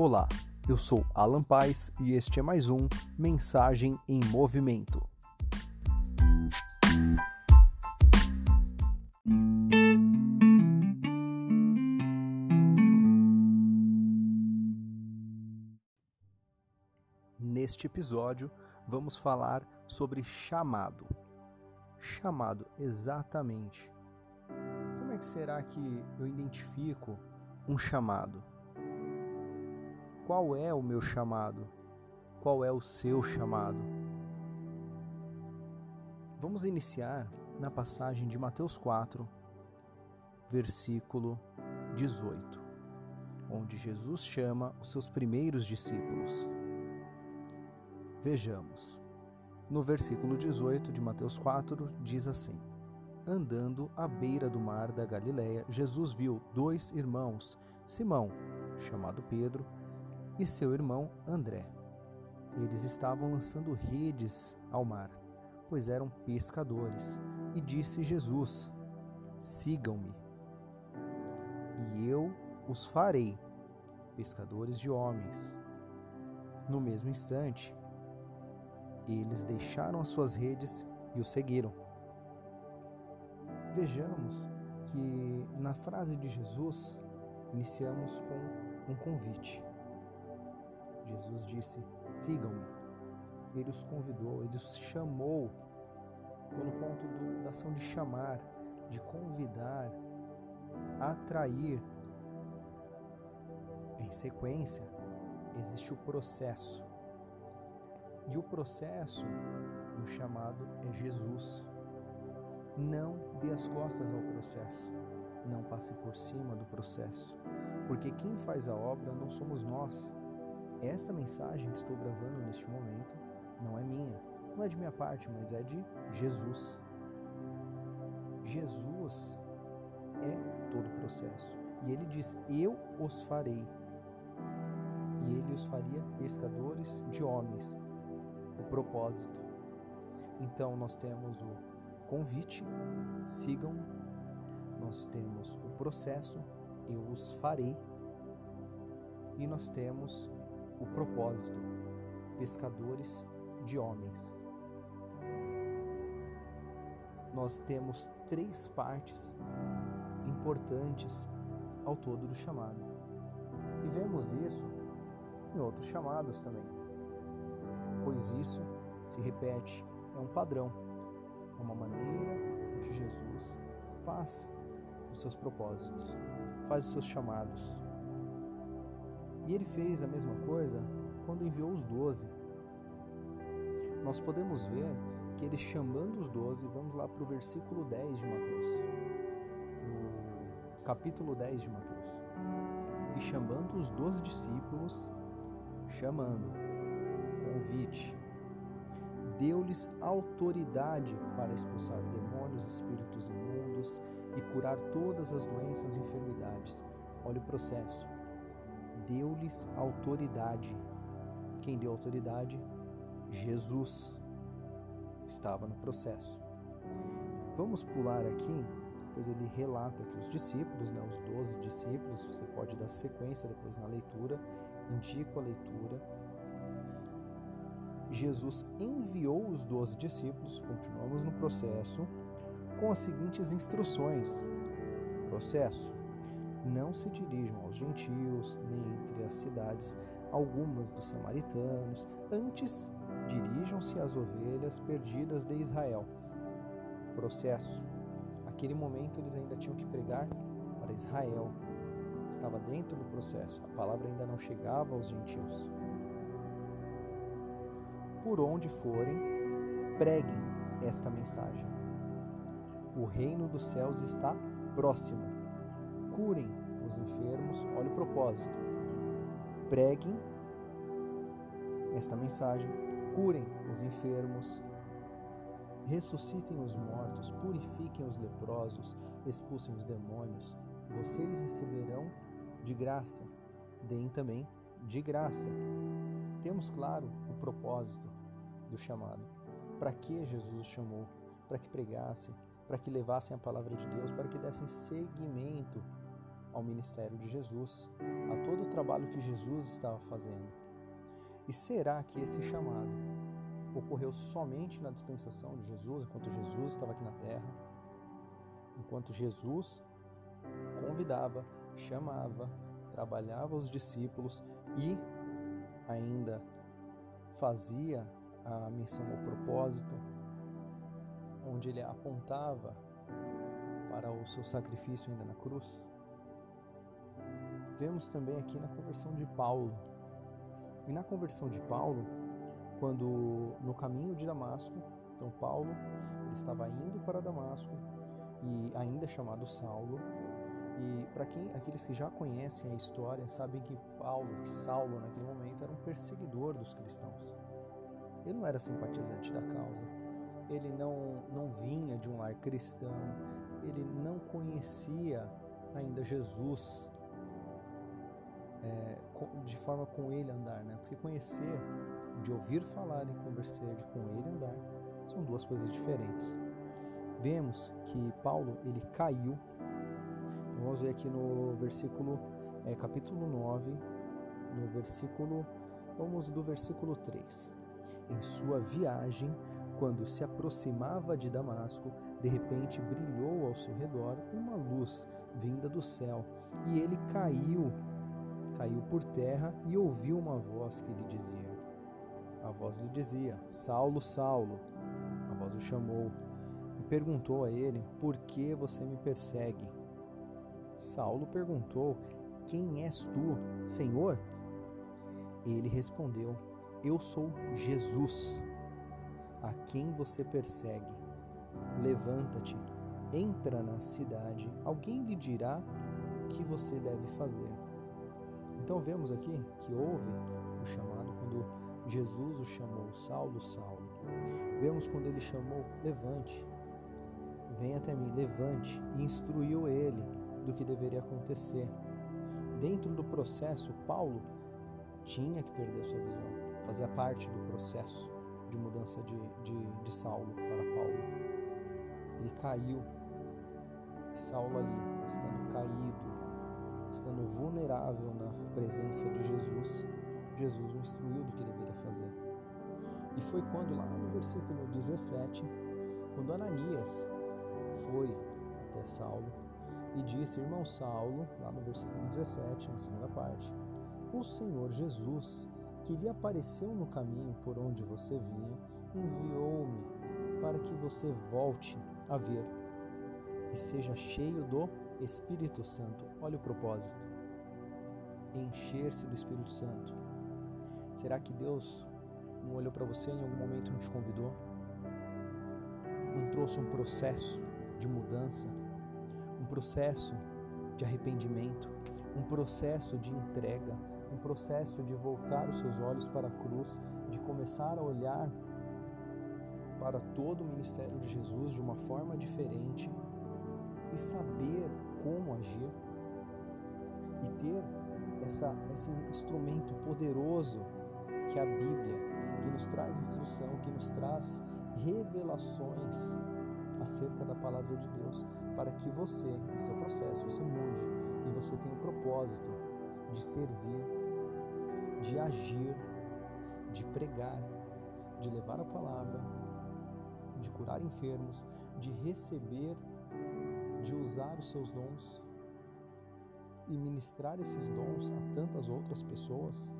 Olá, eu sou Alan Paz e este é mais um Mensagem em Movimento. Neste episódio, vamos falar sobre chamado. Chamado, exatamente. Como é que será que eu identifico um chamado? Qual é o meu chamado? Qual é o seu chamado? Vamos iniciar na passagem de Mateus 4, versículo 18, onde Jesus chama os seus primeiros discípulos. Vejamos. No versículo 18 de Mateus 4 diz assim: Andando à beira do mar da Galileia, Jesus viu dois irmãos, Simão, chamado Pedro, e seu irmão André. Eles estavam lançando redes ao mar, pois eram pescadores. E disse Jesus: Sigam-me, e eu os farei pescadores de homens. No mesmo instante, eles deixaram as suas redes e o seguiram. Vejamos que na frase de Jesus iniciamos com um convite. Jesus disse: sigam-me. Ele os convidou, ele os chamou. Estou no ponto do, da ação de chamar, de convidar, atrair. Em sequência, existe o processo. E o processo no chamado é Jesus. Não dê as costas ao processo. Não passe por cima do processo. Porque quem faz a obra não somos nós, esta mensagem que estou gravando neste momento não é minha, não é de minha parte, mas é de Jesus. Jesus é todo o processo. E ele diz: Eu os farei. E ele os faria pescadores de homens. O propósito. Então nós temos o convite, sigam. Nós temos o processo, eu os farei. E nós temos o propósito, pescadores de homens. Nós temos três partes importantes ao todo do chamado. E vemos isso em outros chamados também. Pois isso se repete, é um padrão, é uma maneira que Jesus faz os seus propósitos, faz os seus chamados. E ele fez a mesma coisa quando enviou os doze. Nós podemos ver que ele chamando os doze, vamos lá para o versículo 10 de Mateus, no capítulo 10 de Mateus. E chamando os doze discípulos, chamando, convite, deu-lhes autoridade para expulsar demônios, espíritos imundos e curar todas as doenças e enfermidades. Olha o processo deu-lhes autoridade. Quem deu autoridade? Jesus. Estava no processo. Vamos pular aqui, pois ele relata que os discípulos, né, os doze discípulos, você pode dar sequência depois na leitura, indico a leitura. Jesus enviou os doze discípulos, continuamos no processo, com as seguintes instruções. Processo: não se dirijam aos gentios, nem entre as cidades algumas dos samaritanos, antes dirijam-se às ovelhas perdidas de Israel. Processo. Aquele momento eles ainda tinham que pregar para Israel. Estava dentro do processo. A palavra ainda não chegava aos gentios. Por onde forem, preguem esta mensagem. O reino dos céus está próximo curem os enfermos. Olha o propósito. Preguem esta mensagem, curem os enfermos, ressuscitem os mortos, purifiquem os leprosos, expulsem os demônios. Vocês receberão de graça, deem também de graça. Temos claro o propósito do chamado. Para que Jesus os chamou? Para que pregassem, para que levassem a palavra de Deus, para que dessem seguimento ao ministério de Jesus, a todo o trabalho que Jesus estava fazendo. E será que esse chamado ocorreu somente na dispensação de Jesus, enquanto Jesus estava aqui na terra? Enquanto Jesus convidava, chamava, trabalhava os discípulos e ainda fazia a menção ao propósito, onde ele apontava para o seu sacrifício ainda na cruz. Vemos também aqui na conversão de Paulo. E na conversão de Paulo, quando no caminho de Damasco, então Paulo ele estava indo para Damasco e ainda chamado Saulo. E para quem aqueles que já conhecem a história sabem que Paulo, que Saulo naquele momento era um perseguidor dos cristãos. Ele não era simpatizante da causa. Ele não não vinha de um lar cristão. Ele não conhecia ainda Jesus é, de forma com ele andar, né? Porque conhecer, de ouvir falar e conversar de com ele andar, são duas coisas diferentes. Vemos que Paulo ele caiu. Então vamos ver aqui no versículo é, capítulo 9, no versículo vamos do versículo 3. Em sua viagem, quando se aproximava de Damasco, de repente brilhou ao seu redor uma luz vinda do céu, e ele caiu caiu por terra e ouviu uma voz que lhe dizia: A voz lhe dizia: Saulo, Saulo. A voz o chamou e perguntou a ele: Por que você me persegue? Saulo perguntou: Quem és tu, Senhor? Ele respondeu: Eu sou Jesus, a quem você persegue. Levanta-te, entra na cidade, alguém lhe dirá o que você deve fazer. Então vemos aqui que houve o chamado quando Jesus o chamou Saulo, Saulo. Vemos quando ele chamou levante, vem até mim, levante e instruiu ele do que deveria acontecer. Dentro do processo, Paulo tinha que perder sua visão, fazia parte do processo de mudança de, de, de Saulo para Paulo. Ele caiu, e Saulo ali, estando caído, estando vulnerável na presença de Jesus, Jesus o instruiu do que deveria fazer. E foi quando, lá no versículo 17, quando Ananias foi até Saulo e disse: Irmão Saulo, lá no versículo 17, na segunda parte, o Senhor Jesus, que lhe apareceu no caminho por onde você vinha, enviou-me para que você volte a ver e seja cheio do Espírito Santo. Olha o propósito. Encher-se do Espírito Santo. Será que Deus não olhou para você em algum momento e não te convidou? Não trouxe um processo de mudança, um processo de arrependimento, um processo de entrega, um processo de voltar os seus olhos para a cruz, de começar a olhar para todo o ministério de Jesus de uma forma diferente e saber como agir e ter essa, esse instrumento poderoso que é a Bíblia, que nos traz instrução, que nos traz revelações acerca da palavra de Deus, para que você, em seu processo, você mude e você tenha o propósito de servir, de agir, de pregar, de levar a palavra, de curar enfermos, de receber de usar os seus dons e ministrar esses dons a tantas outras pessoas